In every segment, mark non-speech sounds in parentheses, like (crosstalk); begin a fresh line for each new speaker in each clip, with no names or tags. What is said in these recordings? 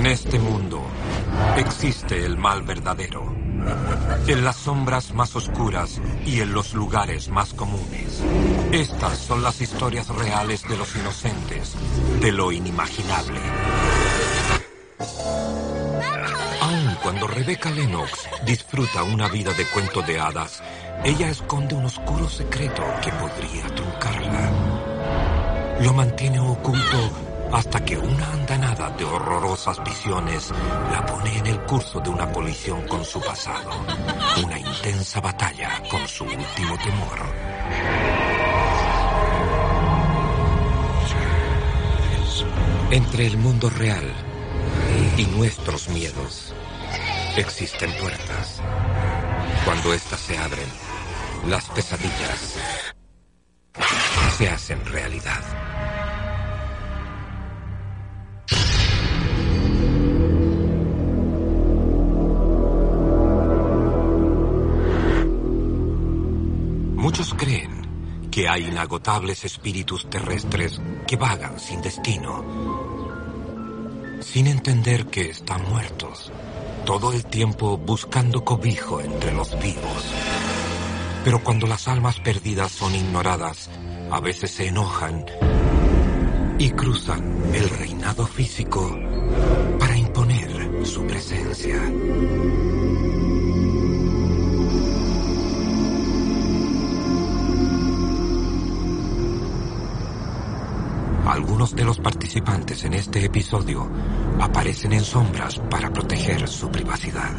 En este mundo existe el mal verdadero. En las sombras más oscuras y en los lugares más comunes. Estas son las historias reales de los inocentes, de lo inimaginable. Aun cuando Rebecca Lennox disfruta una vida de cuento de hadas, ella esconde un oscuro secreto que podría truncarla. Lo mantiene oculto hasta que una andanada de horrorosas visiones la pone en el curso de una colisión con su pasado, una intensa batalla con su último temor. Entre el mundo real y nuestros miedos existen puertas. Cuando éstas se abren, las pesadillas se hacen realidad. Que hay inagotables espíritus terrestres que vagan sin destino, sin entender que están muertos, todo el tiempo buscando cobijo entre los vivos. Pero cuando las almas perdidas son ignoradas, a veces se enojan y cruzan el reinado físico para imponer su presencia. Algunos de los participantes en este episodio aparecen en sombras para proteger su privacidad.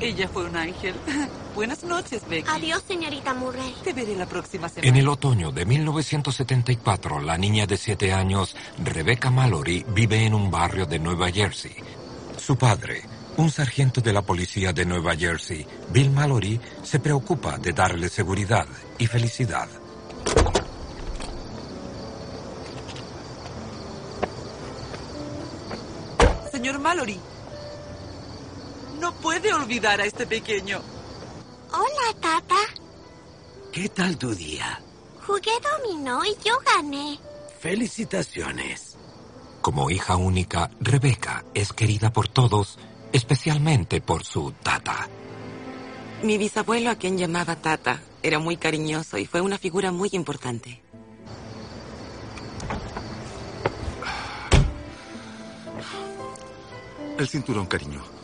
Ella fue un ángel. (laughs) Buenas noches, Becky.
Adiós, señorita Murray.
Te veré la próxima semana.
En el otoño de 1974, la niña de siete años, Rebecca Mallory, vive en un barrio de Nueva Jersey. Su padre, un sargento de la policía de Nueva Jersey, Bill Mallory, se preocupa de darle seguridad y felicidad.
Señor Mallory, no puede olvidar a este pequeño.
Hola, tata.
¿Qué tal tu día?
Jugué dominó y yo gané.
Felicitaciones.
Como hija única, Rebecca es querida por todos, especialmente por su tata.
Mi bisabuelo, a quien llamaba Tata, era muy cariñoso y fue una figura muy importante.
El cinturón, cariño.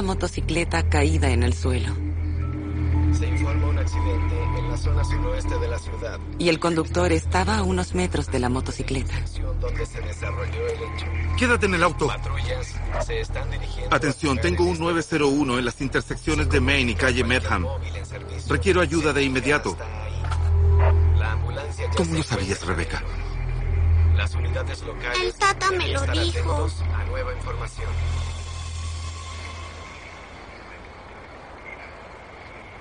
La motocicleta caída en el suelo
Se informa un accidente en la zona suroeste de la ciudad,
y el conductor estaba a unos metros de la motocicleta.
donde se desarrolló el hecho.
Quédate en el auto.
Patrullas se están dirigiendo.
Atención, tengo un 901 en las intersecciones de Main y calle Medham. Requiero ayuda de inmediato.
La ambulancia ya
¿Cómo lo sabías, Rebeca?
Las unidades locales
El tata me lo dijo.
a nueva información.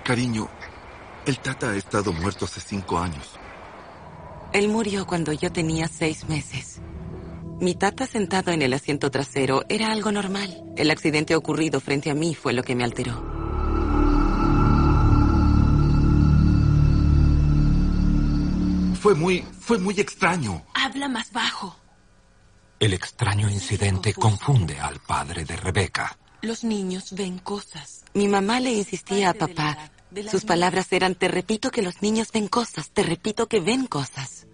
Cariño, el Tata ha estado muerto hace cinco años.
Él murió cuando yo tenía seis meses. Mi tata sentado en el asiento trasero era algo normal. El accidente ocurrido frente a mí fue lo que me alteró.
Fue muy, fue muy extraño.
Habla más bajo.
El extraño incidente confunde al padre de Rebecca.
Los niños ven cosas.
Mi mamá le insistía a papá. Sus palabras eran, te repito que los niños ven cosas, te repito que ven cosas.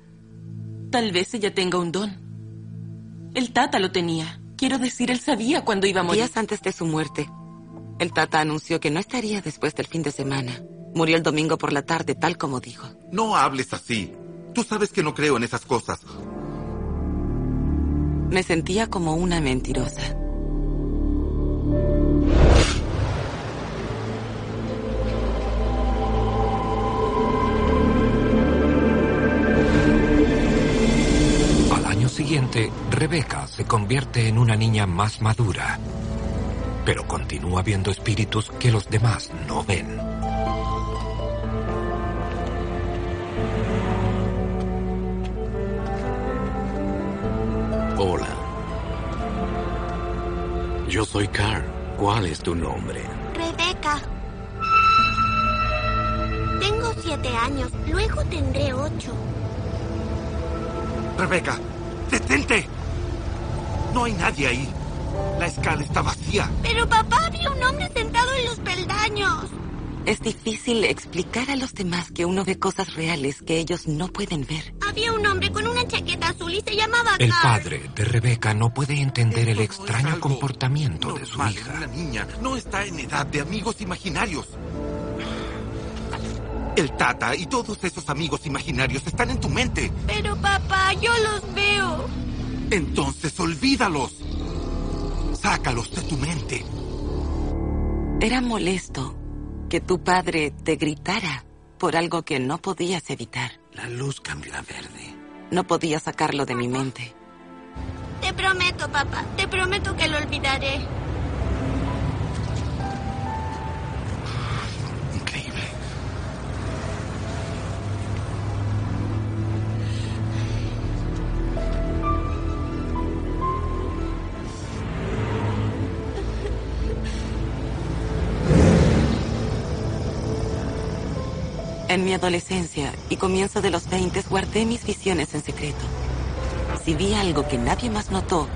Tal vez ella tenga un don. El tata lo tenía. Quiero decir, él sabía cuándo iba a morir.
Días antes de su muerte, el tata anunció que no estaría después del fin de semana. Murió el domingo por la tarde, tal como dijo.
No hables así. Tú sabes que no creo en esas cosas.
Me sentía como una mentirosa.
Siguiente, Rebeca se convierte en una niña más madura, pero continúa viendo espíritus que los demás no ven.
Hola. Yo soy Carl. ¿Cuál es tu nombre?
Rebeca. Tengo siete años, luego tendré ocho.
Rebeca, detente. No hay nadie ahí. La escala está vacía.
Pero papá, había un hombre sentado en los peldaños.
Es difícil explicar a los demás que uno ve cosas reales que ellos no pueden ver.
Había un hombre con una chaqueta azul y se llamaba
El
Carl.
padre de Rebeca no puede entender el
Esto
extraño comportamiento de su hija.
Una niña no está en edad de amigos imaginarios. El Tata y todos esos amigos imaginarios están en tu mente.
Pero papá, yo los veo.
Entonces olvídalos. Sácalos de tu mente.
Era molesto que tu padre te gritara por algo que no podías evitar.
La luz cambió a verde.
No podía sacarlo de mi mente.
Te prometo, papá, te prometo que lo olvidaré.
En mi adolescencia y comienzo de los 20 guardé mis visiones en secreto. Si vi algo que nadie más notó,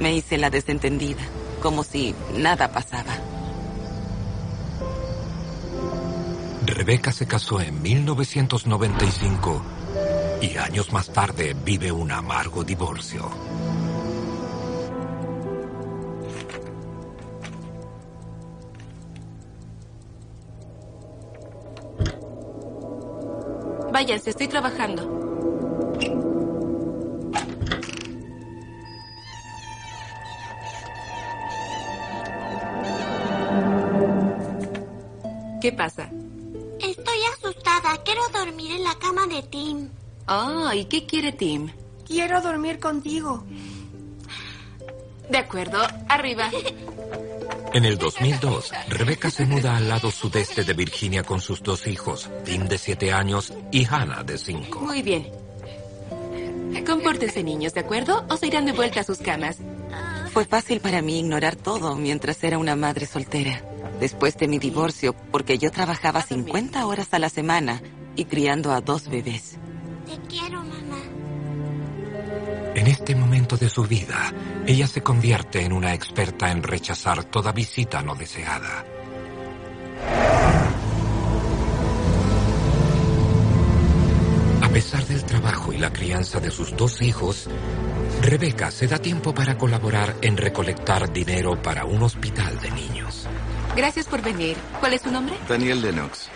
me hice la desentendida, como si nada pasaba.
Rebeca se casó en 1995 y años más tarde vive un amargo divorcio.
Váyanse, estoy trabajando. ¿Qué pasa?
Estoy asustada. Quiero dormir en la cama de Tim.
Oh, ¿y qué quiere Tim?
Quiero dormir contigo.
De acuerdo, arriba. (laughs)
En el 2002, Rebeca se muda al lado sudeste de Virginia con sus dos hijos, Tim de 7 años y Hannah de 5.
Muy bien. Compórtense, niños, ¿de acuerdo? O se irán de vuelta a sus camas.
Fue fácil para mí ignorar todo mientras era una madre soltera. Después de mi divorcio, porque yo trabajaba 50 horas a la semana y criando a dos bebés.
Te quiero.
En este momento de su vida, ella se convierte en una experta en rechazar toda visita no deseada. A pesar del trabajo y la crianza de sus dos hijos, Rebeca se da tiempo para colaborar en recolectar dinero para un hospital de niños.
Gracias por venir. ¿Cuál es su nombre?
Daniel Lennox.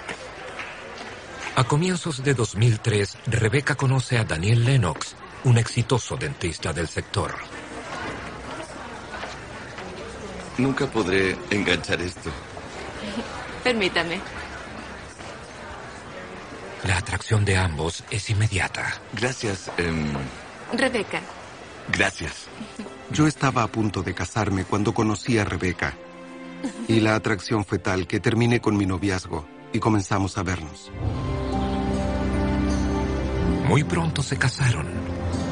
A comienzos de 2003, Rebeca conoce a Daniel Lennox, un exitoso dentista del sector.
Nunca podré enganchar esto. (laughs)
Permítame.
La atracción de ambos es inmediata.
Gracias. em,
Rebeca.
gracias. (laughs)
Yo estaba a punto de casarme cuando conocí a Rebeca. Y la atracción fue tal que terminé con mi noviazgo y comenzamos a vernos.
Muy pronto se casaron,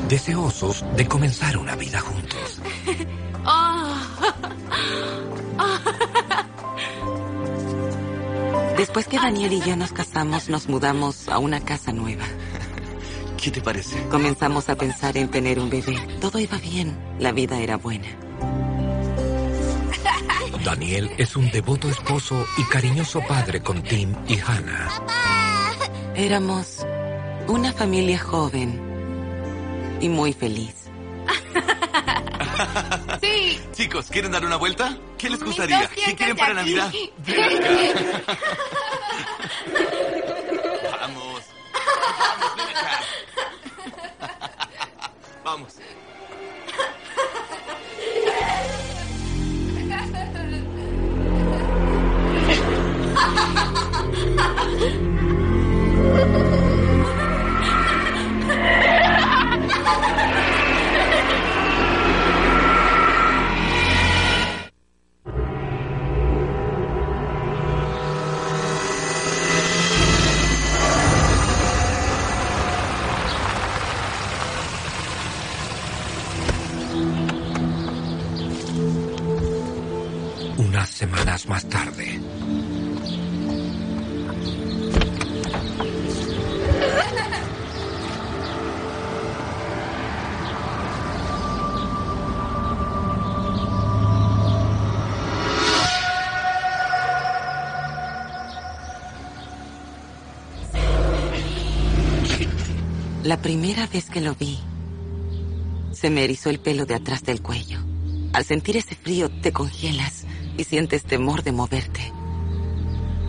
deseosos de comenzar una vida juntos. (laughs)
Oh. (laughs)
Después que Daniel y yo nos casamos, nos mudamos a una casa nueva. (laughs)
¿Qué te parece?
Comenzamos a pensar en tener un bebé. Todo iba bien, la vida era buena.
Daniel es un devoto esposo y cariñoso padre con Tim y Hannah.
Éramos una familia joven y muy feliz. (laughs)
Sí.
Chicos, ¿quieren dar una vuelta? ¿Qué les gustaría? ¿Qué quieren para
aquí.
Navidad? Ven acá. (laughs) Vamos. Vamos, ven acá. Vamos.
La primera vez que lo vi, se me erizó el pelo de atrás del cuello. Al sentir ese frío te congelas y sientes temor de moverte.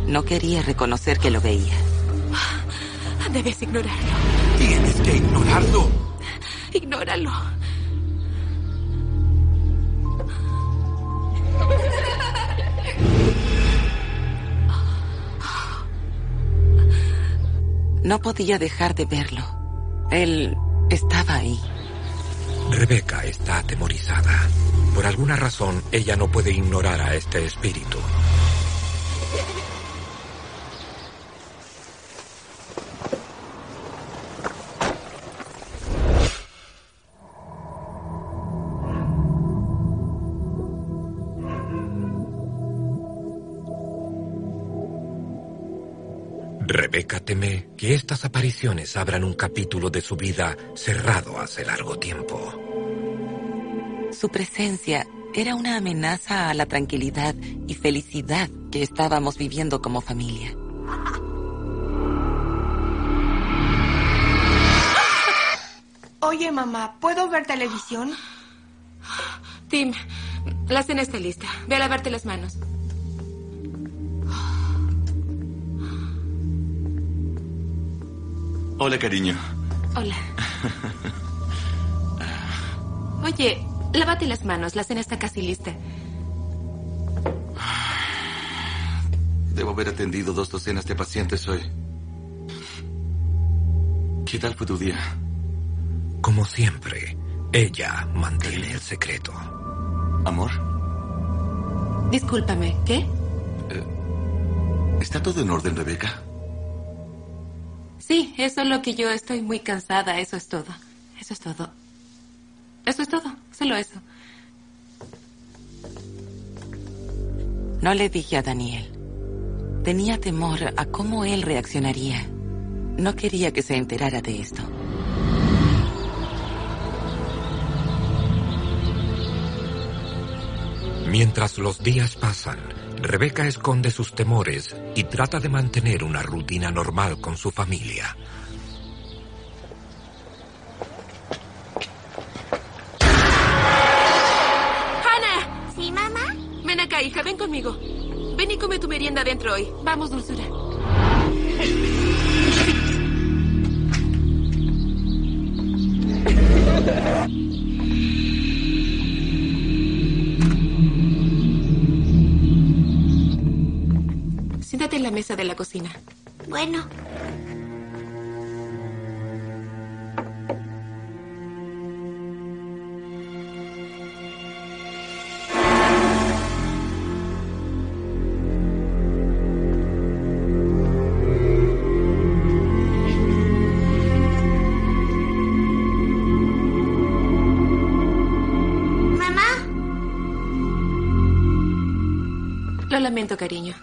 No quería reconocer que lo veía.
Debes ignorarlo.
Tienes que ignorarlo.
Ignóralo.
No podía dejar de verlo. Él estaba ahí.
Rebeca está atemorizada. Por alguna razón, ella no puede ignorar a este espíritu. Rebeca teme que estas apariciones abran un capítulo de su vida cerrado hace largo tiempo.
Su presencia era una amenaza a la tranquilidad y felicidad que estábamos viviendo como familia.
Oye, mamá, ¿puedo ver televisión?
Tim, la cena está lista. Ve a lavarte las manos.
Hola, cariño.
Hola. (laughs) Oye, lávate las manos. La cena está casi lista. (sighs)
Debo haber atendido dos docenas de pacientes hoy. ¿Qué tal fue tu día?
Como siempre, ella mantiene el secreto.
¿Amor?
Discúlpame, ¿qué?
¿Está todo en orden, Rebeca?
Sí, es solo que yo estoy muy cansada. Eso es todo. Eso es todo. Eso es todo. Solo eso.
No le dije a Daniel. Tenía temor a cómo él reaccionaría. No quería que se enterara de esto.
Mientras los días pasan, Rebeca esconde sus temores y trata de mantener una rutina normal con su familia.
¡Hannah!
¿Sí, mamá?
Ven acá, hija, ven conmigo. Ven y come tu merienda dentro hoy. Vamos, dulzura. Siéntate en la mesa de la cocina.
Bueno, mamá,
Lo lamento, cariño.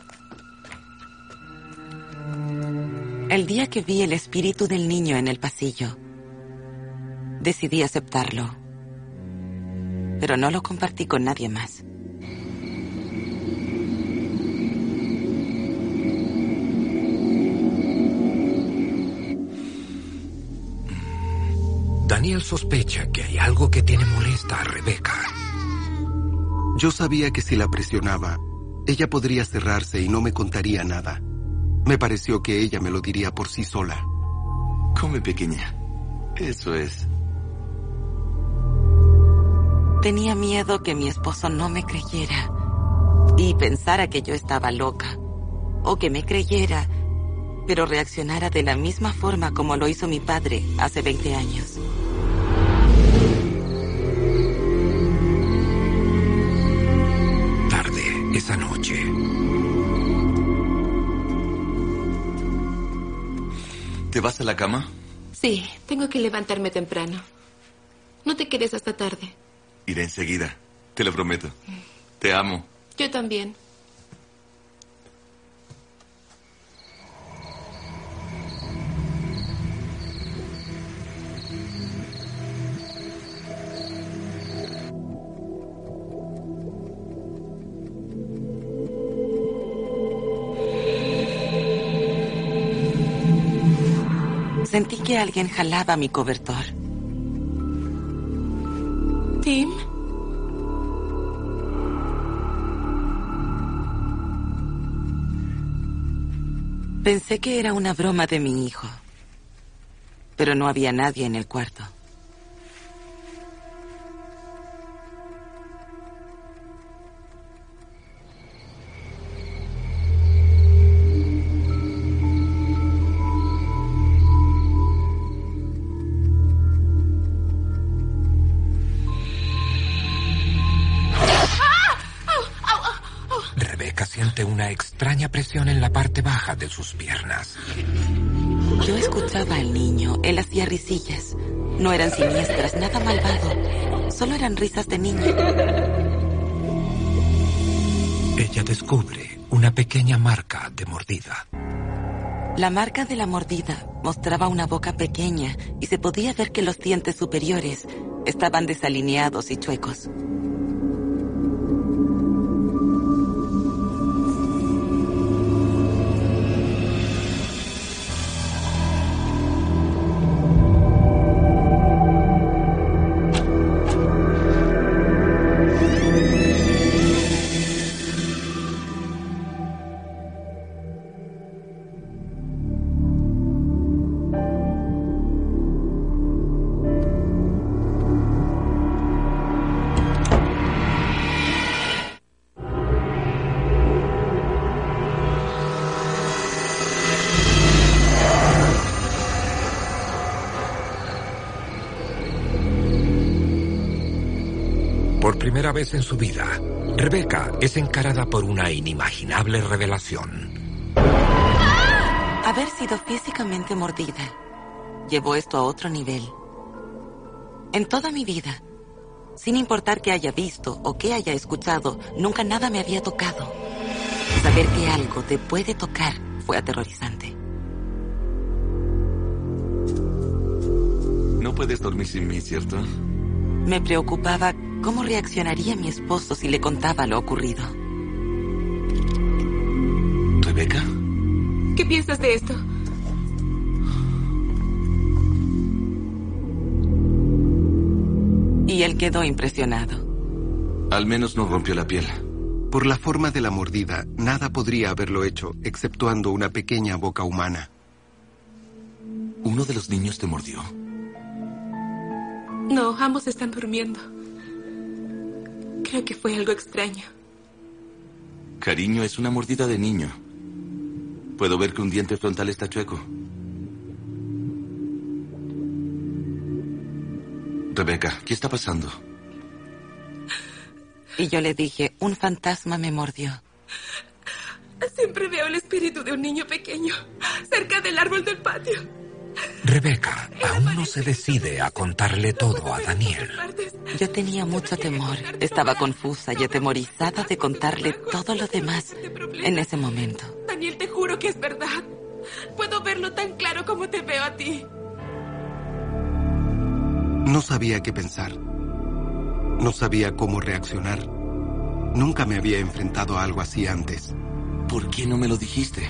Día que vi el espíritu del niño en el pasillo, decidí aceptarlo. Pero no lo compartí con nadie más.
Daniel sospecha que hay algo que tiene molesta a Rebeca.
Yo sabía que si la presionaba, ella podría cerrarse y no me contaría nada. Me pareció que ella me lo diría por sí sola.
Come, pequeña. Eso es.
Tenía miedo que mi esposo no me creyera y pensara que yo estaba loca. O que me creyera, pero reaccionara de la misma forma como lo hizo mi padre hace 20 años.
Tarde, esa noche,
¿Te vas a la cama?
Sí, tengo que levantarme temprano. No te quedes hasta tarde.
Iré enseguida. Te lo prometo. Te amo.
Yo también.
Sentí que alguien jalaba mi cobertor.
Tim.
Pensé que era una broma de mi hijo, pero no había nadie en el cuarto.
Una extraña presión en la parte baja de sus piernas.
Yo escuchaba al niño. Él hacía risillas. No eran siniestras, nada malvado. Solo eran risas de niño.
Ella descubre una pequeña marca de mordida.
La marca de la mordida mostraba una boca pequeña y se podía ver que los dientes superiores estaban desalineados y chuecos.
Primera vez en su vida, Rebeca es encarada por una inimaginable revelación.
Haber sido físicamente mordida llevó esto a otro nivel. En toda mi vida, sin importar qué haya visto o qué haya escuchado, nunca nada me había tocado. Saber que algo te puede tocar fue aterrorizante.
No puedes dormir sin mí, ¿cierto?
Me preocupaba cómo reaccionaría mi esposo si le contaba lo ocurrido.
¿Rebeca?
¿Qué piensas de esto?
Y él quedó impresionado.
Al menos no rompió la piel.
Por la forma de la mordida, nada podría haberlo hecho, exceptuando una pequeña boca humana.
¿Uno de los niños te mordió?
No, ambos están durmiendo. Creo que fue algo extraño.
Cariño, es una mordida de niño. Puedo ver que un diente frontal está chueco. Rebeca, ¿qué está pasando?
Y yo le dije, un fantasma me mordió.
Siempre veo el espíritu de un niño pequeño cerca del árbol del patio.
Rebeca aún no se decide a contarle todo a Daniel.
Yo tenía mucho temor. Estaba confusa y atemorizada de contarle todo lo demás en ese momento.
Daniel, te juro que es verdad. Puedo verlo tan claro como te veo a ti.
No sabía qué pensar. No sabía cómo reaccionar. Nunca me había enfrentado a algo así antes.
¿Por qué no me lo dijiste?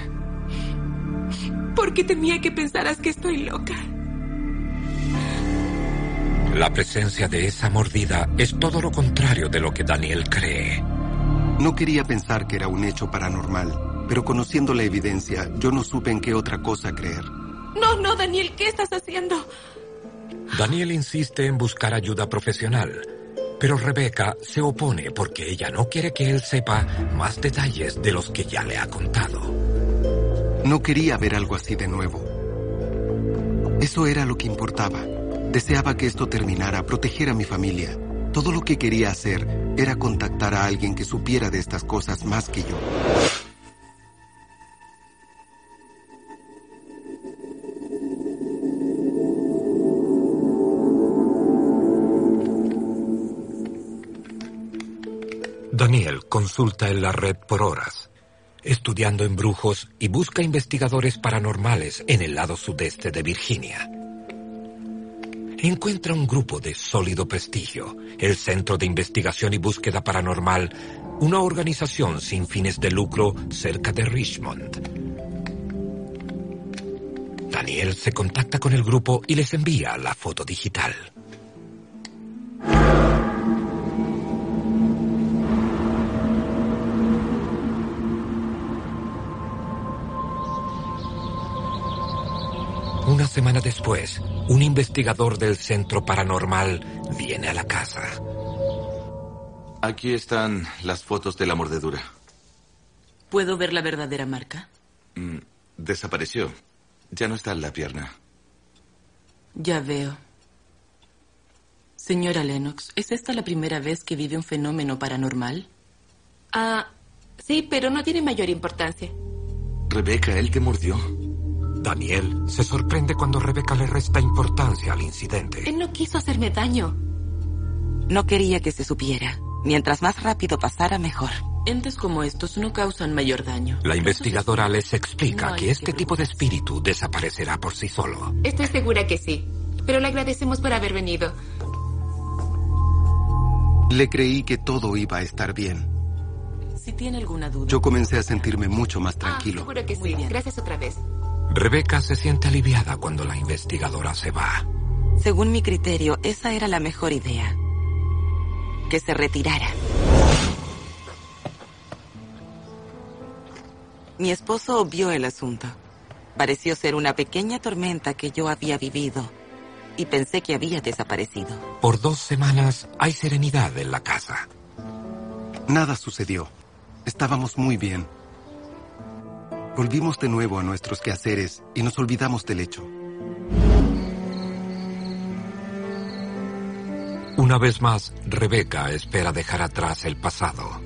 Porque temía que pensaras que estoy loca.
La presencia de esa mordida es todo lo contrario de lo que Daniel cree.
No quería pensar que era un hecho paranormal, pero conociendo la evidencia, yo no supe en qué otra cosa creer.
No, no, Daniel, ¿qué estás haciendo?
Daniel insiste en buscar ayuda profesional, pero Rebeca se opone porque ella no quiere que él sepa más detalles de los que ya le ha contado.
No quería ver algo así de nuevo. Eso era lo que importaba. Deseaba que esto terminara, proteger a mi familia. Todo lo que quería hacer era contactar a alguien que supiera de estas cosas más que yo.
Daniel consulta en la red por horas, estudiando embrujos y busca investigadores paranormales en el lado sudeste de Virginia. Encuentra un grupo de sólido prestigio, el Centro de Investigación y Búsqueda Paranormal, una organización sin fines de lucro cerca de Richmond. Daniel se contacta con el grupo y les envía la foto digital. Semana después, un investigador del Centro Paranormal viene a la casa.
Aquí están las fotos de la mordedura.
¿Puedo ver la verdadera marca?
Mm, desapareció. Ya no está en la pierna.
Ya veo. Señora Lennox, ¿es esta la primera vez que vive un fenómeno paranormal?
Ah, sí, pero no tiene mayor importancia.
Rebeca, él te mordió.
Daniel se sorprende cuando Rebeca le resta importancia al incidente.
Él no quiso hacerme daño.
No quería que se supiera. Mientras más rápido pasara, mejor.
Entes como estos no causan mayor daño.
La investigadora les explica que este tipo de espíritu desaparecerá por sí solo.
Estoy segura que sí. Pero le agradecemos por haber venido.
Le creí que todo iba a estar bien.
Si tiene alguna duda.
Yo comencé a sentirme mucho más tranquilo.
Ah, seguro que sí. Gracias otra vez.
Rebeca se siente aliviada cuando la investigadora se va.
Según mi criterio, esa era la mejor idea. Que se retirara. Mi esposo vio el asunto. Pareció ser una pequeña tormenta que yo había vivido y pensé que había desaparecido.
Por dos semanas hay serenidad en la casa.
Nada sucedió. Estábamos muy bien. Volvimos de nuevo a nuestros quehaceres y nos olvidamos del hecho.
Una vez más, Rebeca espera dejar atrás el pasado.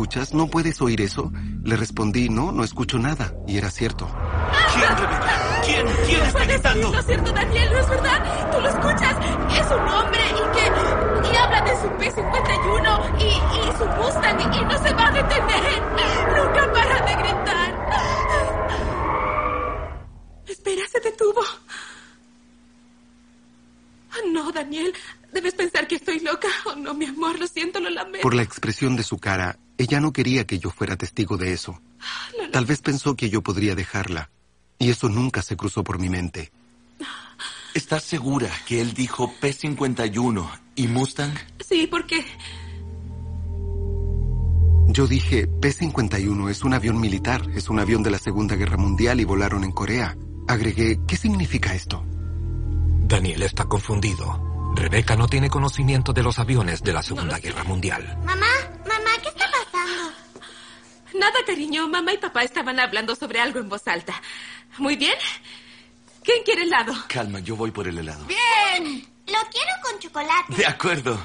Escuchas? ¿No puedes oír eso? Le respondí, no, no escucho nada. Y era cierto.
¿Quién, Rebeca? ¿Quién? ¿Quién está gritando?
decirlo, ¿cierto, Daniel? ¿No es verdad? ¿Tú lo escuchas? Es un hombre y que... Y habla de su P-51 y, y su Mustang y no se va a detener. Nunca para de gritar. Espera, se detuvo. Ah, No, Daniel. Debes pensar que estoy loca. Oh, no, mi amor, lo siento, lo lamento.
Por la expresión de su cara, ella no quería que yo fuera testigo de eso. Tal vez pensó que yo podría dejarla. Y eso nunca se cruzó por mi mente.
¿Estás segura que él dijo P-51 y Mustang?
Sí, porque...
Yo dije, P-51 es un avión militar, es un avión de la Segunda Guerra Mundial y volaron en Corea. Agregué, ¿qué significa esto?
Daniel está confundido. Rebeca no tiene conocimiento de los aviones de la Segunda Guerra Mundial.
Mamá, mamá, ¿qué está pasando?
Nada, cariño. Mamá y papá estaban hablando sobre algo en voz alta. Muy bien. ¿Quién quiere helado?
Calma, yo voy por el helado.
Bien. Lo quiero con chocolate.
De acuerdo.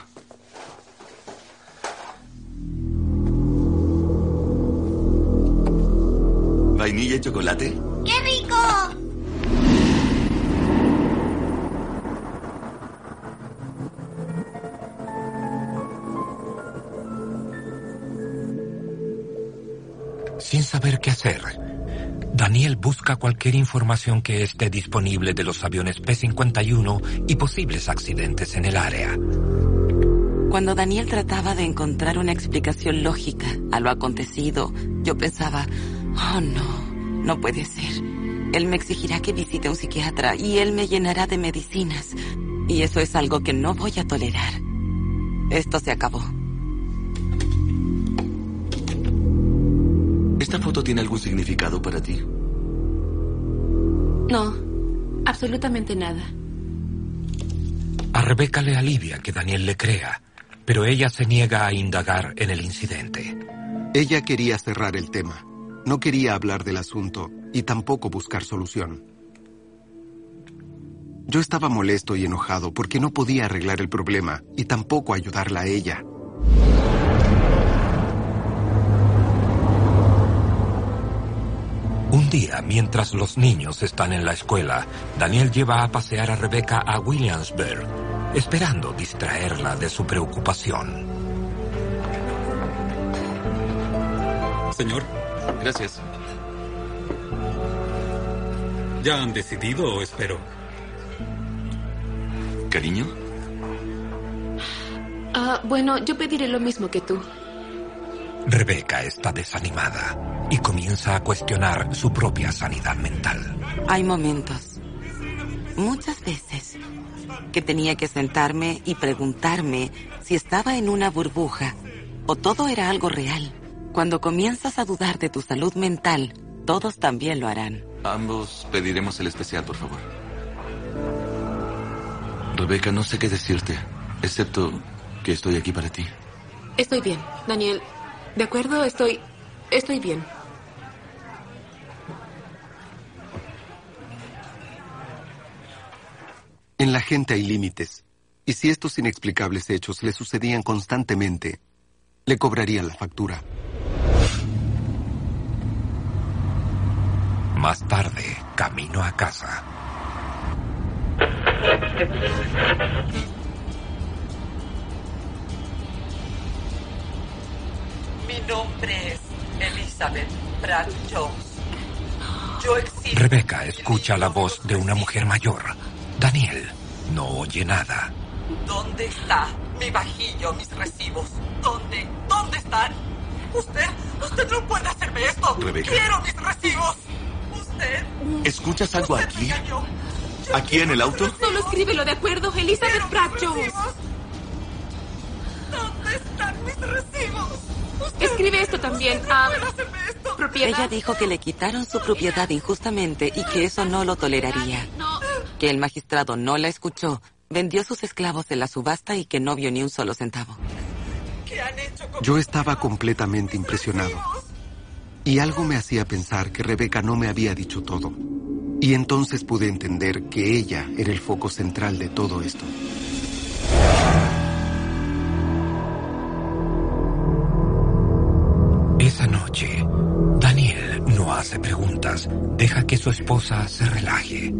¿Vainilla y chocolate?
¡Qué rico!。
Sin saber qué hacer, Daniel busca cualquier información que esté disponible de los aviones P-51 y posibles accidentes en el área.
Cuando Daniel trataba de encontrar una explicación lógica a lo acontecido, yo pensaba, oh no, no puede ser. Él me exigirá que visite a un psiquiatra y él me llenará de medicinas. Y eso es algo que no voy a tolerar. Esto se acabó.
Tiene algún significado para ti?
No, absolutamente nada.
A Rebeca le alivia que Daniel le crea, pero ella se niega a indagar en el incidente.
Ella quería cerrar el tema. No quería hablar del asunto y tampoco buscar solución. Yo estaba molesto y enojado porque no podía arreglar el problema y tampoco ayudarla a ella.
Día, mientras los niños están en la escuela, Daniel lleva a pasear a Rebeca a Williamsburg, esperando distraerla de su preocupación.
Señor.
Gracias.
¿Ya han decidido o espero?
¿Cariño?
Ah, bueno, yo pediré lo mismo que tú.
Rebeca está desanimada y comienza a cuestionar su propia sanidad mental.
Hay momentos, muchas veces, que tenía que sentarme y preguntarme si estaba en una burbuja o todo era algo real. Cuando comienzas a dudar de tu salud mental, todos también lo harán.
Ambos pediremos el especial, por favor. Rebeca, no sé qué decirte, excepto que estoy aquí para ti.
Estoy bien, Daniel. ¿De acuerdo? Estoy... Estoy bien.
En la gente hay límites, y si estos inexplicables hechos le sucedían constantemente, le cobrarían la factura.
Más tarde, camino a casa.
Mi nombre es Elizabeth Pratt Jones. Yo existo.
Rebeca escucha la voz de una mujer mayor. Daniel no oye nada.
¿Dónde está mi vajillo, mis recibos? ¿Dónde? ¿Dónde están? Usted, usted no puede hacerme esto.
Rebeca.
Quiero mis recibos. Usted.
¿Escuchas algo
usted
aquí? ¿Aquí en el auto?
Solo escríbelo, ¿de acuerdo? Elizabeth Pratt Jones.
¿Dónde están mis recibos? Usted-
Escribe esto también.
no
Ah,
puede hacerme esto.
propiedad.
Ella dijo que le quitaron su propiedad injustamente y que eso no lo toleraría.
No.
Que el magistrado no la escuchó, vendió sus esclavos en la subasta y que no vio ni un solo centavo.
¿Qué han hecho con
Yo estaba completamente impresionado. Y algo me hacía pensar que Rebeca no me había dicho todo. Y entonces pude entender que ella era el foco central de todo esto.
Esa noche, Daniel no hace preguntas, deja que su esposa se relaje.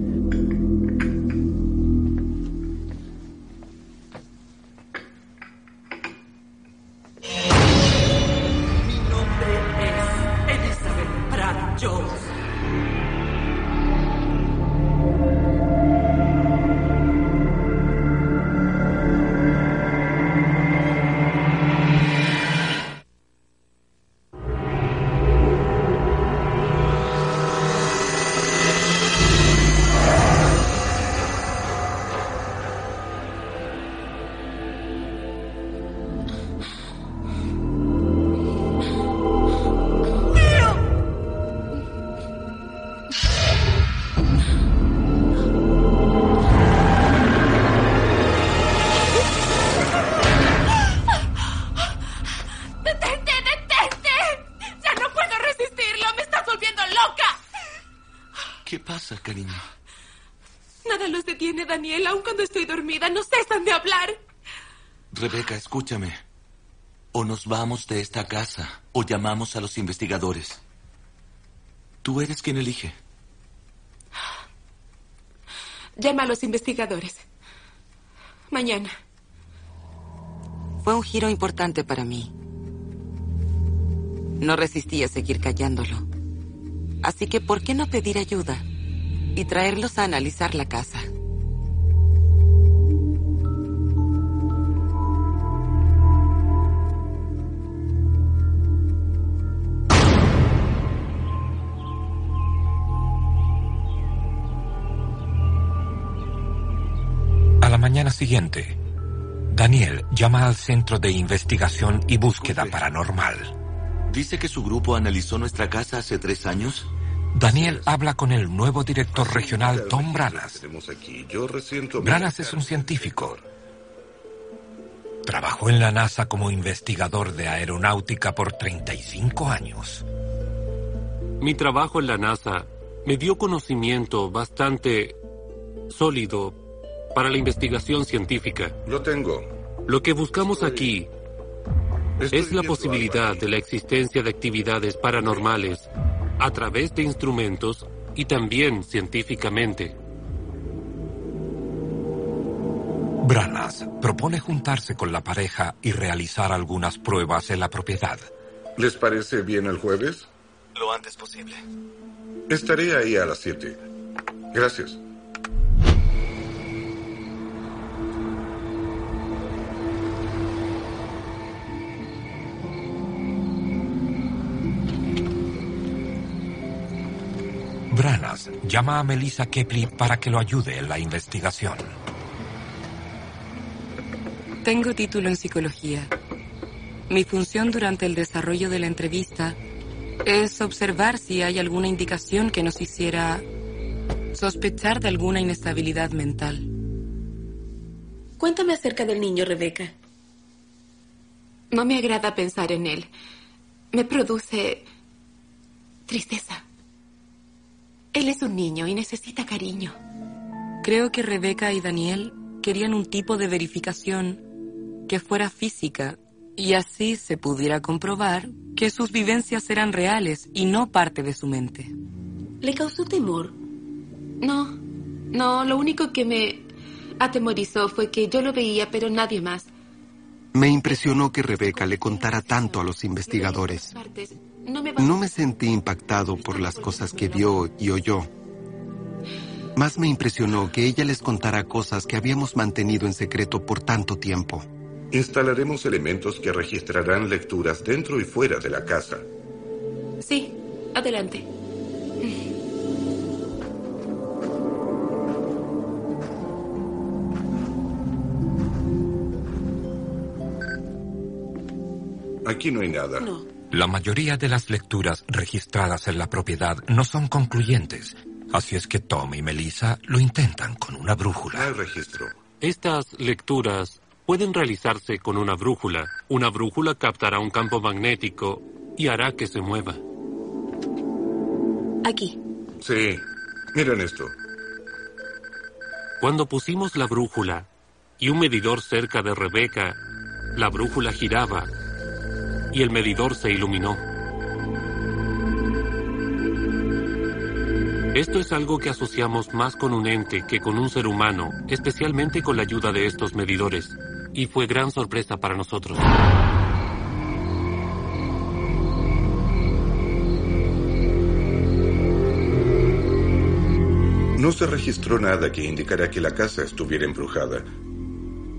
Rebeca, escúchame. O nos vamos de esta casa o llamamos a los investigadores. Tú eres quien elige.
Llama a los investigadores. Mañana.
Fue un giro importante para mí. No resistí a seguir callándolo. Así que, ¿por qué no pedir ayuda y traerlos a analizar la casa?
Mañana siguiente, Daniel llama al Centro de Investigación y Búsqueda Paranormal.
¿Dice que su grupo analizó nuestra casa hace tres años?
Daniel habla con el nuevo director regional Tom Branas. Branas es un científico. Trabajó en la NASA como investigador de aeronáutica por 35 años.
Mi trabajo en la NASA me dio conocimiento bastante sólido para la investigación científica.
Lo tengo.
Lo que buscamos aquí es la posibilidad de la existencia de actividades paranormales a través de instrumentos y también científicamente.
Branas propone juntarse con la pareja y realizar algunas pruebas en la propiedad.
¿Les parece bien el jueves?
Lo antes posible.
Estaré ahí a las 7. Gracias.
Branas llama a Melissa Kepli para que lo ayude en la investigación.
Tengo título en psicología. Mi función durante el desarrollo de la entrevista es observar si hay alguna indicación que nos hiciera sospechar de alguna inestabilidad mental.
Cuéntame acerca del niño, Rebeca.
No me agrada pensar en él. Me produce tristeza. Él es un niño y necesita cariño.
Creo que Rebeca y Daniel querían un tipo de verificación que fuera física y así se pudiera comprobar que sus vivencias eran reales y no parte de su mente.
¿Le causó temor?
No, no, lo único que me atemorizó fue que yo lo veía, pero nadie más.
Me impresionó que Rebeca le contara tanto a los investigadores. No me sentí impactado por las cosas que vio y oyó. Más me impresionó que ella les contara cosas que habíamos mantenido en secreto por tanto tiempo.
Instalaremos elementos que registrarán lecturas dentro y fuera de la casa.
Sí, adelante.
Aquí no hay nada.
La mayoría de las lecturas registradas en la propiedad no son concluyentes, así es que Tom y Melissa lo intentan con una brújula.
registro.
Estas lecturas pueden realizarse con una brújula. Una brújula captará un campo magnético y hará que se mueva.
Aquí.
Sí. Miren esto.
Cuando pusimos la brújula y un medidor cerca de Rebeca, la brújula giraba y el medidor se iluminó. Esto es algo que asociamos más con un ente que con un ser humano, especialmente con la ayuda de estos medidores, y fue gran sorpresa para nosotros.
No se registró nada que indicara que la casa estuviera embrujada.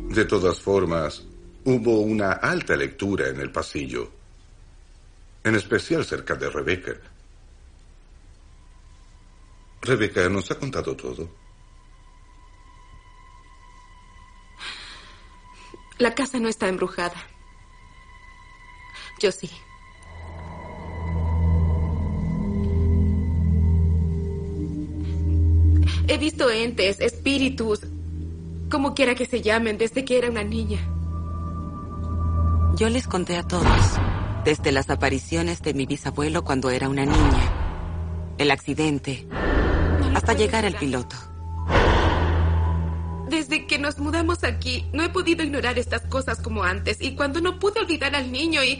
De todas formas, hubo una alta lectura en el pasillo, en especial cerca de Rebeca. Rebeca nos ha contado todo.
La casa no está embrujada. Yo sí. He visto entes, espíritus, como quiera que se llamen, desde que era una niña.
Yo les conté a todos, desde las apariciones de mi bisabuelo cuando era una niña, el accidente, hasta llegar al piloto.
Desde que nos mudamos aquí, no he podido ignorar estas cosas como antes. Y cuando no pude olvidar al niño y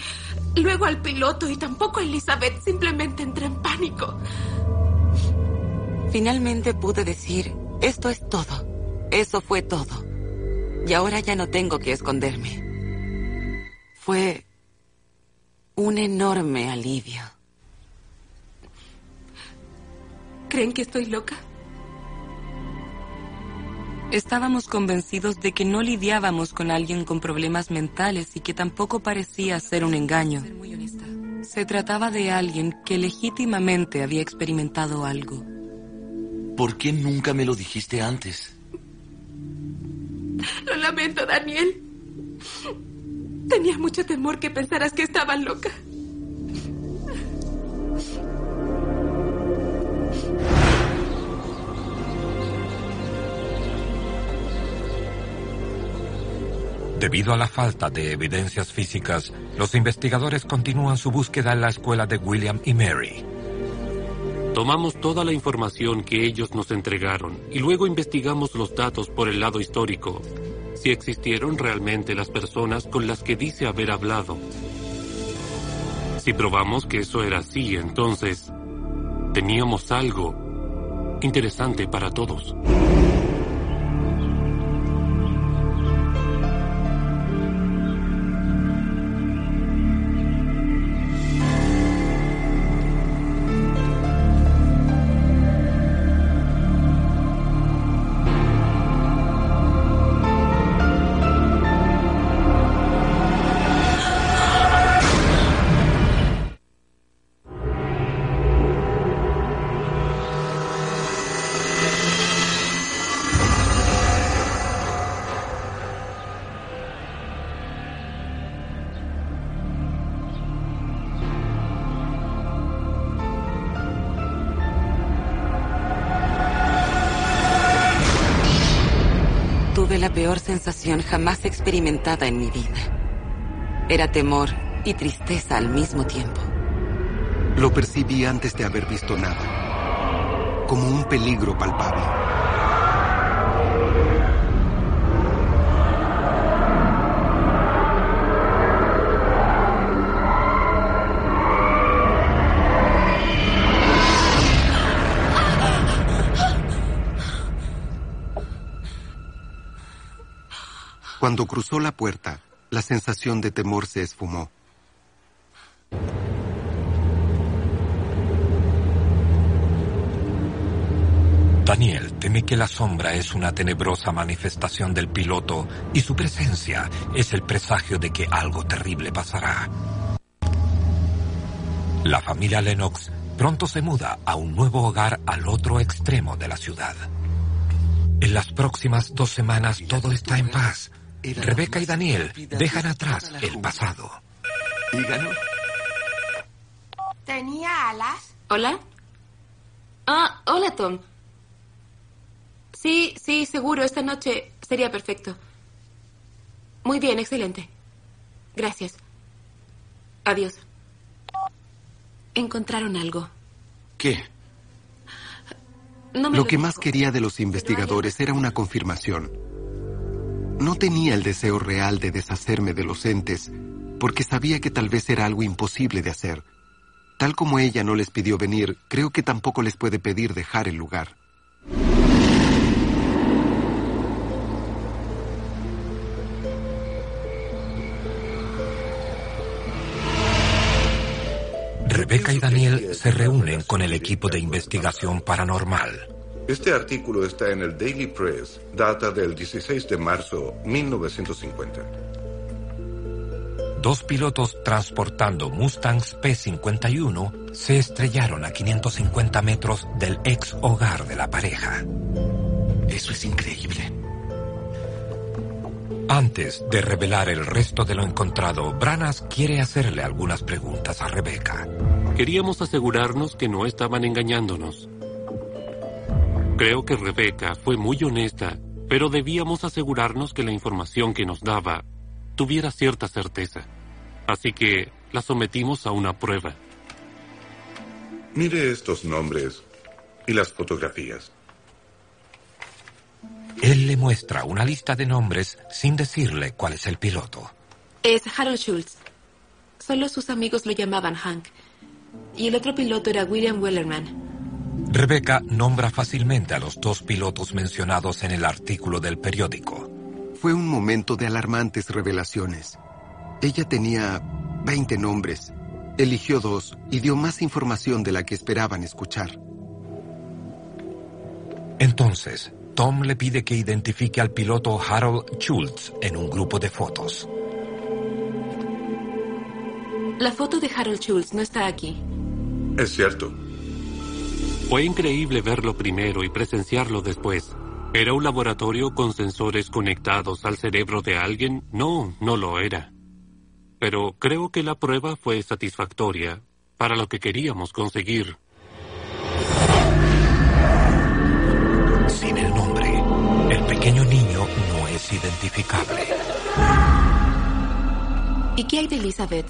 luego al piloto y tampoco a Elizabeth, simplemente entré en pánico.
Finalmente pude decir, esto es todo. Eso fue todo. Y ahora ya no tengo que esconderme. Fue Un enorme alivio.
¿Creen que estoy loca?
Estábamos convencidos de que no lidiábamos con alguien con problemas mentales y que tampoco parecía ser un engaño. Se trataba de alguien que legítimamente había experimentado algo.
¿Por qué nunca me lo dijiste antes?
Lo lamento, Daniel. Tenía mucho temor que pensaras que estaba loca.
Debido a la falta de evidencias físicas, los investigadores continúan su búsqueda en la escuela de William y Mary.
Tomamos toda la información que ellos nos entregaron y luego investigamos los datos por el lado histórico, si existieron realmente las personas con las que dice haber hablado. Si probamos que eso era así, entonces teníamos algo interesante para todos.
Jamás experimentada en mi vida. Era temor y tristeza al mismo tiempo.
Lo percibí antes de haber visto nada, como un peligro palpable. Cuando cruzó la puerta, la sensación de temor se esfumó.
Daniel teme que la sombra es una tenebrosa manifestación del piloto y su presencia es el presagio de que algo terrible pasará. La familia Lennox pronto se muda a un nuevo hogar al otro extremo de la ciudad. En las próximas dos semanas todo está en paz. Rebeca y Daniel dejan atrás el pasado.
¿Tenía alas?
¿Hola? Ah, hola, Tom. Sí, sí, seguro. Esta noche sería perfecto. Muy bien, excelente. Gracias. Adiós. Encontraron algo.
¿Qué?
No me
Lo
lo
que
dijo.
más quería de los investigadores era una confirmación. No tenía el deseo real de deshacerme de los entes, porque sabía que tal vez era algo imposible de hacer. Tal como ella no les pidió venir, creo que tampoco les puede pedir dejar el lugar.
Rebeca y Daniel se reúnen con el equipo de investigación paranormal.
Este artículo está en el Daily Press, data del 16 de marzo 1950.
Dos pilotos transportando Mustangs P-51 se estrellaron a 550 metros del ex hogar de la pareja.
Eso es increíble.
Antes de revelar el resto de lo encontrado, Branas quiere hacerle algunas preguntas a Rebeca.
Queríamos asegurarnos que no estaban engañándonos. Creo que Rebeca fue muy honesta, pero debíamos asegurarnos que la información que nos daba tuviera cierta certeza. Así que la sometimos a una prueba.
Mire estos nombres y las fotografías.
Él le muestra una lista de nombres sin decirle cuál es el piloto.
Es Harold Schultz. Solo sus amigos lo llamaban Hank. Y el otro piloto era William Wellerman.
Rebeca nombra fácilmente a los dos pilotos mencionados en el artículo del periódico.
Fue un momento de alarmantes revelaciones. Ella tenía 20 nombres Eligió dos y dio más información de la que esperaban escuchar.
Entonces, Tom le pide que identifique al piloto Harold Schultz en un grupo de fotos.
La foto de Harold Schultz no está aquí.
Es cierto.
Fue increíble verlo primero y presenciarlo después. ¿Era un laboratorio con sensores conectados al cerebro de alguien? No, no lo era. Pero creo que la prueba fue satisfactoria para lo que queríamos conseguir.
Sin el nombre, el pequeño niño no es identificable.
¿Y qué hay de Elizabeth?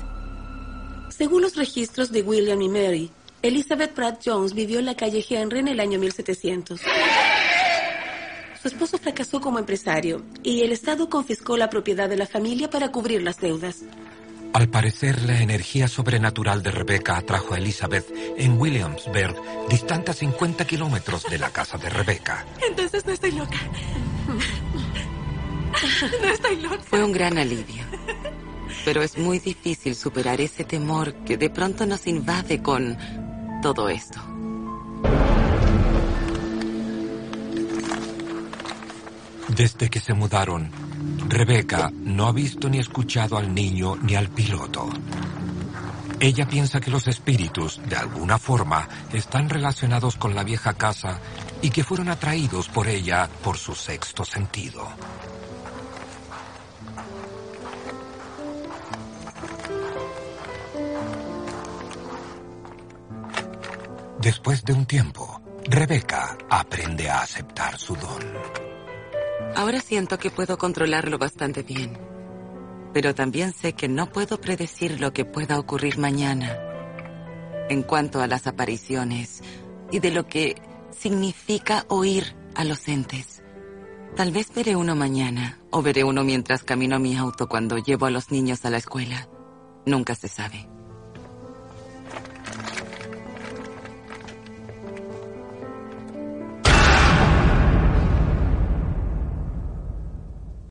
Según los registros de William y Mary, Elizabeth Pratt Jones vivió en la calle Henry en el año 1700. Su esposo fracasó como empresario y el Estado confiscó la propiedad de la familia para cubrir las deudas.
Al parecer, la energía sobrenatural de Rebecca atrajo a Elizabeth en Williamsburg, distante a 50 kilómetros de la casa de Rebecca.
Entonces no estoy loca. No estoy loca.
Fue un gran alivio. Pero es muy difícil superar ese temor que de pronto nos invade con todo esto.
Desde que se mudaron, Rebecca no ha visto ni escuchado al niño ni al piloto. Ella piensa que los espíritus, de alguna forma, están relacionados con la vieja casa y que fueron atraídos por ella por su sexto sentido. Después de un tiempo, Rebecca aprende a aceptar su don.
Ahora siento que puedo controlarlo bastante bien. Pero también sé que no puedo predecir lo que pueda ocurrir mañana. En cuanto a las apariciones y de lo que significa oír a los entes. Tal vez veré uno mañana o veré uno mientras camino mi auto cuando llevo a los niños a la escuela. Nunca se sabe.